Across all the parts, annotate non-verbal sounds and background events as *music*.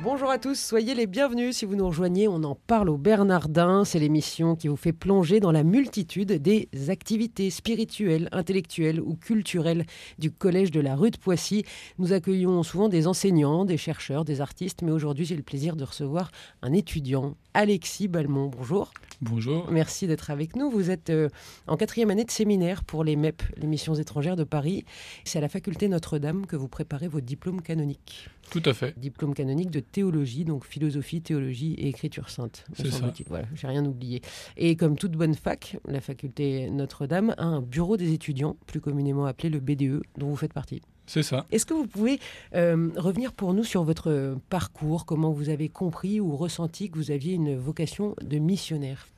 Bonjour à tous, soyez les bienvenus si vous nous rejoignez. On en parle au Bernardin. C'est l'émission qui vous fait plonger dans la multitude des activités spirituelles, intellectuelles ou culturelles du Collège de la rue de Poissy. Nous accueillons souvent des enseignants, des chercheurs, des artistes, mais aujourd'hui j'ai le plaisir de recevoir un étudiant, Alexis Balmont. Bonjour. Bonjour. Merci d'être avec nous. Vous êtes euh, en quatrième année de séminaire pour les MEP, les missions étrangères de Paris. C'est à la faculté Notre-Dame que vous préparez vos diplômes canoniques. Tout à fait. Diplôme canonique de théologie, donc philosophie, théologie et écriture sainte. C'est ça. Voilà, j'ai rien oublié. Et comme toute bonne fac, la faculté Notre-Dame a un bureau des étudiants, plus communément appelé le BDE, dont vous faites partie. C'est ça. Est-ce que vous pouvez euh, revenir pour nous sur votre parcours, comment vous avez compris ou ressenti que vous aviez une vocation de missionnaire?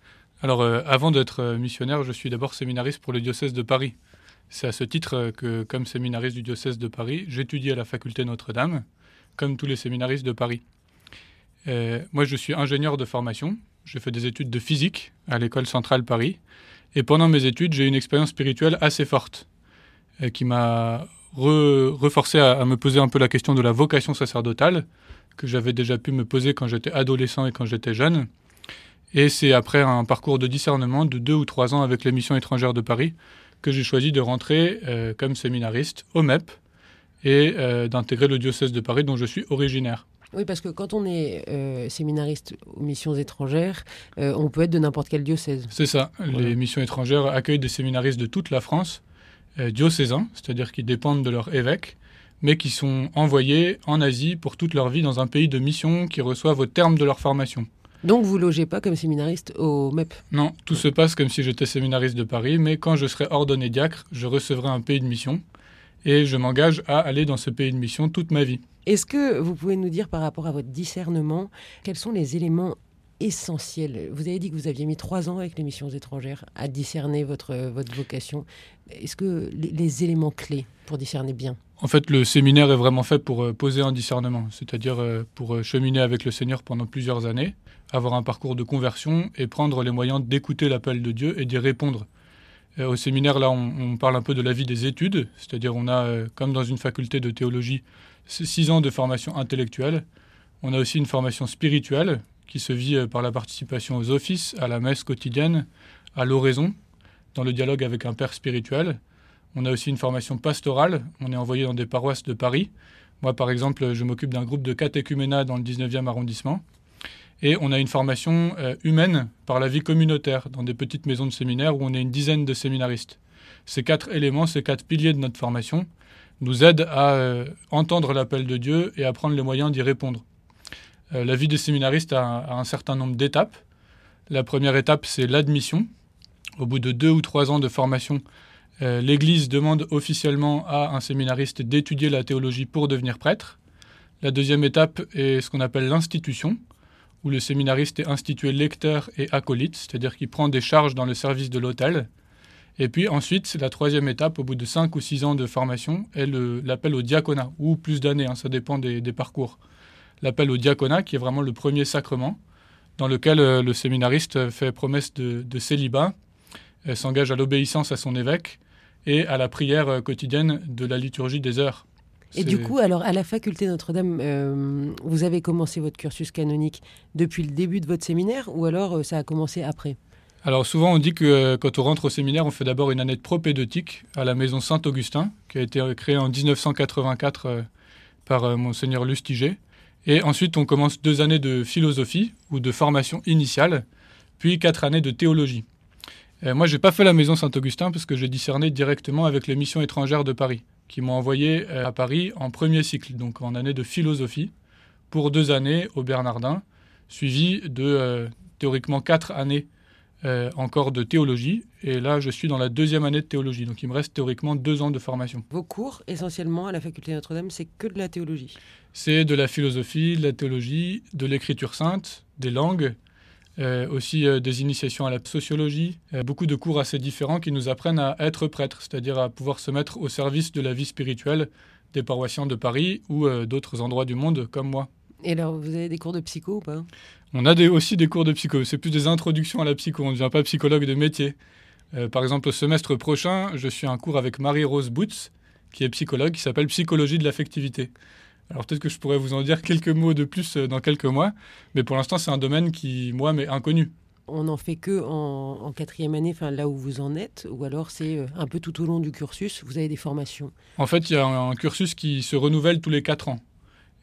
Alors, euh, avant d'être euh, missionnaire, je suis d'abord séminariste pour le diocèse de Paris. C'est à ce titre que, comme séminariste du diocèse de Paris, j'étudie à la faculté Notre-Dame, comme tous les séminaristes de Paris. moi, je suis ingénieur de formation. J'ai fait des études de physique à l'école centrale Paris. Et pendant mes études, j'ai eu une expérience spirituelle assez forte qui m'a reforcé à, me poser un peu la question de la vocation sacerdotale, que j'avais déjà pu me poser quand j'étais adolescent et quand j'étais jeune. Et c'est après un parcours de discernement de deux ou trois ans avec les missions étrangères de Paris que j'ai choisi de rentrer euh, comme séminariste au MEP et euh, d'intégrer le diocèse de Paris dont je suis originaire. Oui, parce que quand on est euh, séminariste aux missions étrangères, on peut être de n'importe quel diocèse. C'est ça. Les missions étrangères accueillent des séminaristes de toute la France euh, diocésains, c'est-à-dire qui dépendent de leur évêque, mais qui sont envoyés en Asie pour toute leur vie dans un pays de mission qui reçoivent au terme de leur formation. Donc vous logez pas comme séminariste au MEP Non, tout se passe comme si j'étais séminariste de Paris, mais quand je serai ordonné diacre, je recevrai un pays de mission et je m'engage à aller dans ce pays de mission toute ma vie. Est-ce que vous pouvez nous dire par rapport à votre discernement, quels sont les éléments essentiels? Vous avez dit que vous aviez mis trois ans avec les missions étrangères à discerner votre, votre vocation. Est-ce que les, éléments clés pour discerner bien? En fait, le séminaire est vraiment fait pour euh, poser un discernement, c'est-à-dire euh, pour euh, cheminer avec le Seigneur pendant plusieurs années, avoir un parcours de conversion et prendre les moyens d'écouter l'appel de Dieu et d'y répondre. Au séminaire, là, on, parle un peu de la vie des études, c'est-à-dire on a, comme dans une faculté de théologie, six ans de formation intellectuelle. On a aussi une formation spirituelle qui se vit par la participation aux offices, à la messe quotidienne, à l'oraison, dans le dialogue avec un père spirituel. On a aussi une formation pastorale. On est envoyé dans des paroisses de Paris. Moi, par exemple, je m'occupe d'un groupe de catéchuménat dans le 19e arrondissement. Et on a une formation euh, humaine par la vie communautaire dans des petites maisons de séminaire où on est une dizaine de séminaristes. Ces quatre éléments, ces quatre piliers de notre formation nous aident à euh, entendre l'appel de Dieu et à prendre les moyens d'y répondre. Euh, la vie des séminaristes a un certain nombre d'étapes. La première étape, c'est l'admission, au bout de deux ou trois ans de formation, l'Église demande officiellement à un séminariste d'étudier la théologie pour devenir prêtre. La deuxième étape est ce qu'on appelle l'institution, où le séminariste est institué lecteur et acolyte, c'est-à-dire qu'il prend des charges dans le service de l'hôtel. Et puis ensuite, la troisième étape, au bout de cinq ou six ans de formation, est l'appel au diaconat, ou plus d'années, hein, ça dépend des, parcours. L'appel au diaconat, qui est vraiment le premier sacrement, dans lequel euh, le séminariste fait promesse de célibat elle s'engage à l'obéissance à son évêque et à la prière euh, quotidienne de la liturgie des heures. Et du coup, alors à la faculté Notre-Dame, euh, vous avez commencé votre cursus canonique depuis le début de votre séminaire ou alors euh, ça a commencé après? Alors souvent on dit que quand on rentre au séminaire, on fait d'abord une année de propédeutique à la maison Saint-Augustin, qui a été créée en 1984 par monseigneur Lustiger. Et ensuite on commence deux années de philosophie ou de formation initiale, puis quatre années de théologie. Euh, moi, j'ai pas fait la maison Saint-Augustin parce que j'ai discerné directement avec les missions étrangères de Paris, qui m'ont envoyé euh, à Paris en premier cycle, donc en année de philosophie, pour deux années au Bernardin, suivi de euh, théoriquement quatre années encore de théologie. Et là, je suis dans la deuxième année de théologie, donc il me reste théoriquement deux ans de formation. Vos cours, essentiellement à la faculté Notre-Dame, c'est que de la théologie? C'est de la philosophie, de la théologie, de l'écriture sainte, des langues, euh, aussi euh, des initiations à la sociologie, euh, beaucoup de cours assez différents qui nous apprennent à être prêtres, c'est-à-dire à pouvoir se mettre au service de la vie spirituelle des paroissiens de Paris ou d'autres endroits du monde comme moi. Et alors, vous avez des cours de psycho ou pas? On a des, aussi des cours de psycho. C'est plus des introductions à la psycho. On ne devient pas psychologue de métier. Par exemple, au semestre prochain, je suis un cours avec Marie-Rose Boots, qui est psychologue, qui s'appelle Psychologie de l'affectivité. Alors peut-être que je pourrais vous en dire quelques mots de plus euh, dans quelques mois, mais pour l'instant c'est un domaine qui, moi, m'est inconnu. On n'en fait que en, quatrième année, enfin là où vous en êtes, ou alors c'est euh, un peu tout au long du cursus, vous avez des formations En fait, il y a un, cursus qui se renouvelle tous les quatre ans.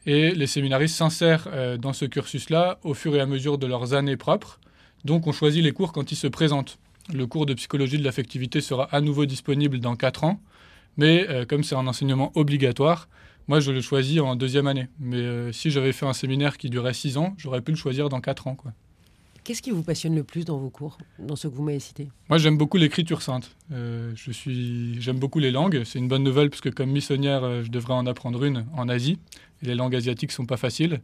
Et les séminaristes s'insèrent dans ce cursus-là au fur et à mesure de leurs années propres. Donc on choisit les cours quand ils se présentent. Le cours de psychologie de l'affectivité sera à nouveau disponible dans 4 ans, mais euh, comme c'est un enseignement obligatoire, moi je le choisis en deuxième année. Mais euh, si j'avais fait un séminaire qui durait 6 ans, j'aurais pu le choisir dans 4 ans. Quoi. Qu'est-ce qui vous passionne le plus dans vos cours, dans ce que vous m'avez cité? Moi j'aime beaucoup l'écriture sainte. Euh, je suis, j'aime beaucoup les langues. C'est une bonne nouvelle parce que comme missionnaire, je devrais en apprendre une en Asie. Et les langues asiatiques sont pas faciles.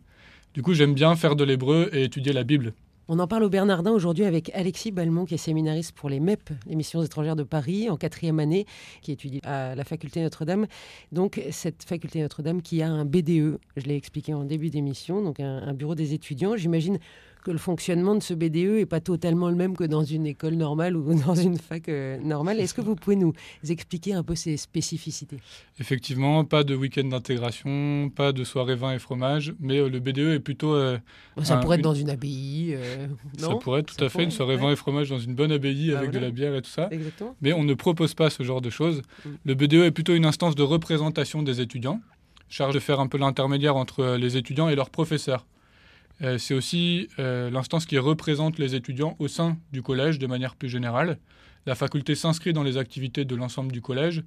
Du coup j'aime bien faire de l'hébreu et étudier la Bible. On en parle au Bernardin aujourd'hui avec Alexis Balmont, qui est séminariste pour les MEP, les missions étrangères de Paris, en quatrième année, qui étudie à la faculté Notre-Dame. Donc, cette faculté Notre-Dame qui a un BDE, je l'ai expliqué en début d'émission, donc un bureau des étudiants. J'imagine que le fonctionnement de ce BDE n'est pas totalement le même que dans une école normale ou *laughs* dans une fac euh, normale. Est-ce que vous pouvez nous expliquer un peu ces spécificités? Effectivement, pas de week-end d'intégration, pas de soirée vin et fromage, mais euh, le BDE est plutôt... Euh, ça pourrait être dans une abbaye, non Ça pourrait être tout à fait une soirée vin et fromage dans une bonne abbaye bah avec de la bière et tout ça. Exactement. Mais on ne propose pas ce genre de choses. Mm. Le BDE est plutôt une instance de représentation des étudiants, charge de faire un peu l'intermédiaire entre les étudiants et leurs professeurs. Euh, c'est aussi euh, l'instance qui représente les étudiants au sein du collège de manière plus générale. La faculté s'inscrit dans les activités de l'ensemble du collège,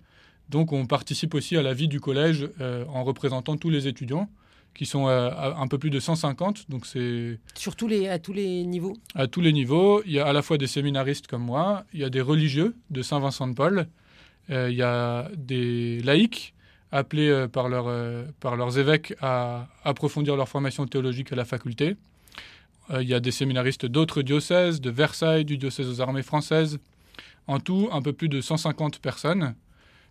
donc on participe aussi à la vie du collège euh, en représentant tous les étudiants qui sont un peu plus de 150. Donc c'est Sur tous les, à tous les niveaux À tous les niveaux. Il y a à la fois des séminaristes comme moi, il y a des religieux de Saint-Vincent-de-Paul, il y a des laïcs, appelés euh, par, euh, par leurs évêques à approfondir leur formation théologique à la faculté. Euh, il y a des séminaristes d'autres diocèses, de Versailles, du diocèse aux armées françaises. En tout, un peu plus de 150 personnes,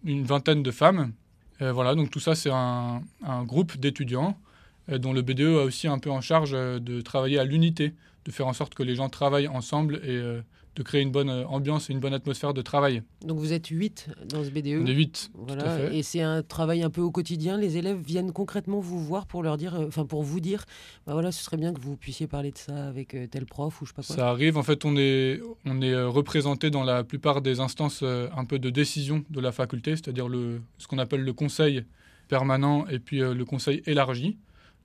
une vingtaine de femmes. voilà, donc tout ça, c'est un, un, groupe d'étudiants dont le BDE a aussi un peu en charge de travailler à l'unité, de faire en sorte que les gens travaillent ensemble et de créer une bonne euh, ambiance et une bonne atmosphère de travail. Donc vous êtes 8 dans ce BDE On est 8. Voilà. Et c'est un travail un peu au quotidien. Les élèves viennent concrètement vous voir pour leur dire, euh, enfin pour vous dire, bah voilà, ce serait bien que vous puissiez parler de ça avec euh, tel prof ou je sais pas quoi. Ça arrive. En fait, on est, on est représenté dans la plupart des instances un peu de décision de la faculté, c'est-à-dire le, ce qu'on appelle le conseil permanent et puis le conseil élargi,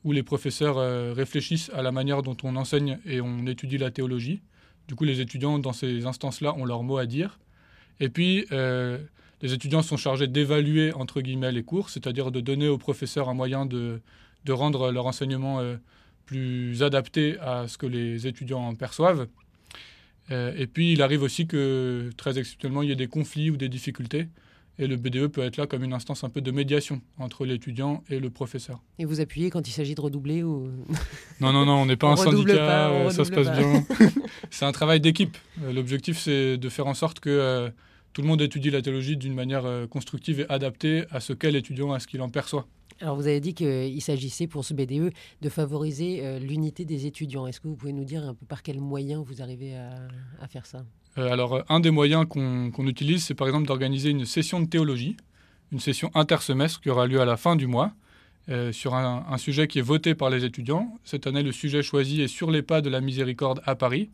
où les professeurs réfléchissent à la manière dont on enseigne et on étudie la théologie. Du coup, les étudiants, dans ces instances-là, ont leur mot à dire. Et puis, euh, les étudiants sont chargés d'évaluer, entre guillemets, les cours, c'est-à-dire de donner aux professeurs un moyen de, de rendre leur enseignement euh, plus adapté à ce que les étudiants en perçoivent. Euh, et puis, il arrive aussi que, très exceptionnellement, il y ait des conflits ou des difficultés. Et le BDE peut être là comme une instance un peu de médiation entre l'étudiant et le professeur. Et vous appuyez quand il s'agit de redoubler ou... *laughs* Non, non, non, on n'est pas un syndicat, euh, ça se passe bien. *laughs* c'est un travail d'équipe. Euh, l'objectif, c'est de faire en sorte que euh, tout le monde étudie la théologie d'une manière constructive et adaptée à ce qu'est l'étudiant, à ce qu'il en perçoit. Alors vous avez dit qu'il s'agissait pour ce BDE de favoriser l'unité des étudiants. Est-ce que vous pouvez nous dire un peu par quels moyens vous arrivez à faire ça? Alors, un des moyens qu'on utilise, c'est par exemple d'organiser une session de théologie, une session intersemestre qui aura lieu à la fin du mois, euh, sur un, sujet qui est voté par les étudiants. Cette année, le sujet choisi est sur les pas de la miséricorde à Paris.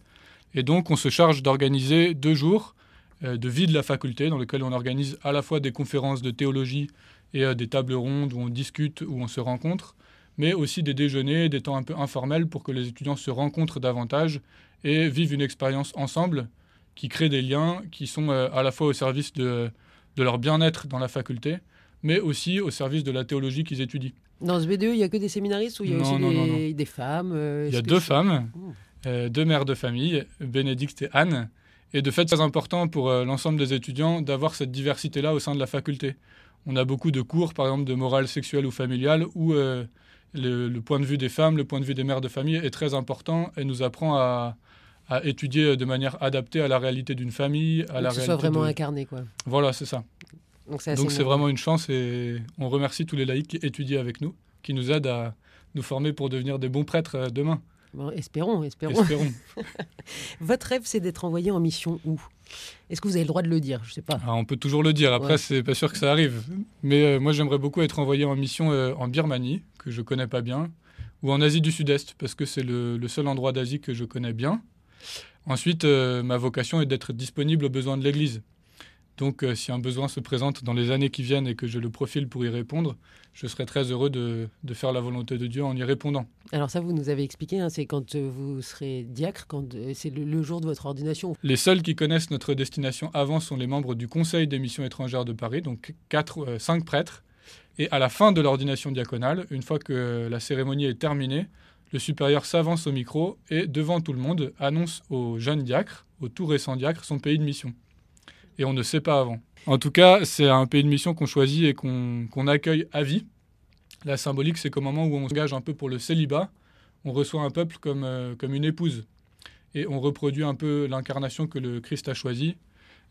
Et donc, on se charge d'organiser deux jours euh, de vie de la faculté, dans lesquels on organise à la fois des conférences de théologie et des tables rondes où on discute, où on se rencontre, mais aussi des déjeuners, des temps un peu informels pour que les étudiants se rencontrent davantage et vivent une expérience ensemble qui créent des liens qui sont euh, à la fois au service de, de leur bien-être dans la faculté, mais aussi au service de la théologie qu'ils étudient. Dans ce B2, il n'y a que des séminaristes ou il y a aussi des, femmes euh, Il y a deux femmes, euh, deux mères de famille, Bénédicte et Anne. Et de fait, c'est important pour l'ensemble des étudiants d'avoir cette diversité-là au sein de la faculté. On a beaucoup de cours, par exemple, de morale sexuelle ou familiale, où le, le, point de vue des femmes, le point de vue des mères de famille est très important et nous apprend à, à étudier de manière adaptée à la réalité d'une famille, à la que ce soit vraiment incarné, quoi. Voilà, c'est ça. Donc c'est vraiment une chance et on remercie tous les laïcs qui étudient avec nous, qui nous aident à nous former pour devenir des bons prêtres demain. Bon, espérons, espérons. espérons. *laughs* Votre rêve, c'est d'être envoyé en mission où? Est-ce que vous avez le droit de le dire? Je sais pas. Ah, on peut toujours le dire. Après, Ouais. c'est pas sûr que ça arrive. Mais euh, moi, j'aimerais beaucoup être envoyé en mission euh, en Birmanie, que je connais pas bien, ou en Asie du Sud-Est, parce que c'est le, le seul endroit d'Asie que je connais bien. Ensuite, euh, ma vocation est d'être disponible aux besoins de l'Église. Donc, euh, si un besoin se présente dans les années qui viennent et que je le profile pour y répondre, je serai très heureux de, de faire la volonté de Dieu en y répondant. Alors ça, vous nous avez expliqué, hein, c'est quand euh, vous serez diacre, quand euh, c'est le, le jour de votre ordination. Les seuls qui connaissent notre destination avant sont les membres du Conseil des missions étrangères de Paris, donc quatre, cinq prêtres. Et à la fin de l'ordination diaconale, une fois que la cérémonie est terminée, le supérieur s'avance au micro et, devant tout le monde, annonce aux jeunes diacres, aux tout récents diacres, son pays de mission. Et on ne sait pas avant. En tout cas, c'est un pays de mission qu'on choisit et qu'on accueille à vie. La symbolique, c'est qu'au moment où on s'engage un peu pour le célibat, on reçoit un peuple comme, euh, comme une épouse et on reproduit un peu l'incarnation que le Christ a choisie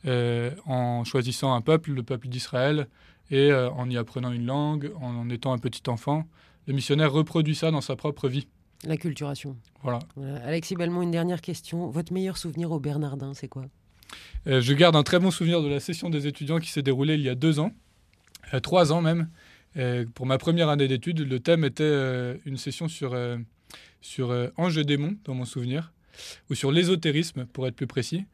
euh, en choisissant un peuple, le peuple d'Israël, et euh, en y apprenant une langue, en étant un petit enfant. Le missionnaire reproduit ça dans sa propre vie. L'acculturation. Voilà. Voilà. Alexis Belmont, une dernière question. Votre meilleur souvenir au Bernardin, c'est quoi? Euh, je garde un très bon souvenir de la session des étudiants qui s'est déroulée il y a deux ans, euh, trois ans même. Euh, pour ma première année d'études, le thème était euh, une session sur, sur ange et démon, dans mon souvenir, ou sur l'ésotérisme, pour être plus précis.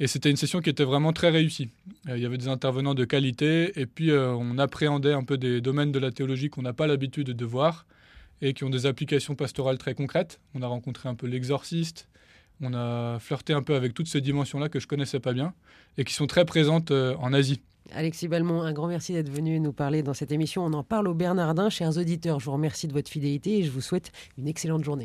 Et c'était une session qui était vraiment très réussie. Il y avait des intervenants de qualité, et puis on appréhendait un peu des domaines de la théologie qu'on n'a pas l'habitude de voir, et qui ont des applications pastorales très concrètes. On a rencontré un peu l'exorciste, on a flirté un peu avec toutes ces dimensions-là que je connaissais pas bien et qui sont très présentes euh, en Asie. Alexis Belmont, un grand merci d'être venu nous parler dans cette émission. On en parle au Bernardin. Chers auditeurs, je vous remercie de votre fidélité et je vous souhaite une excellente journée.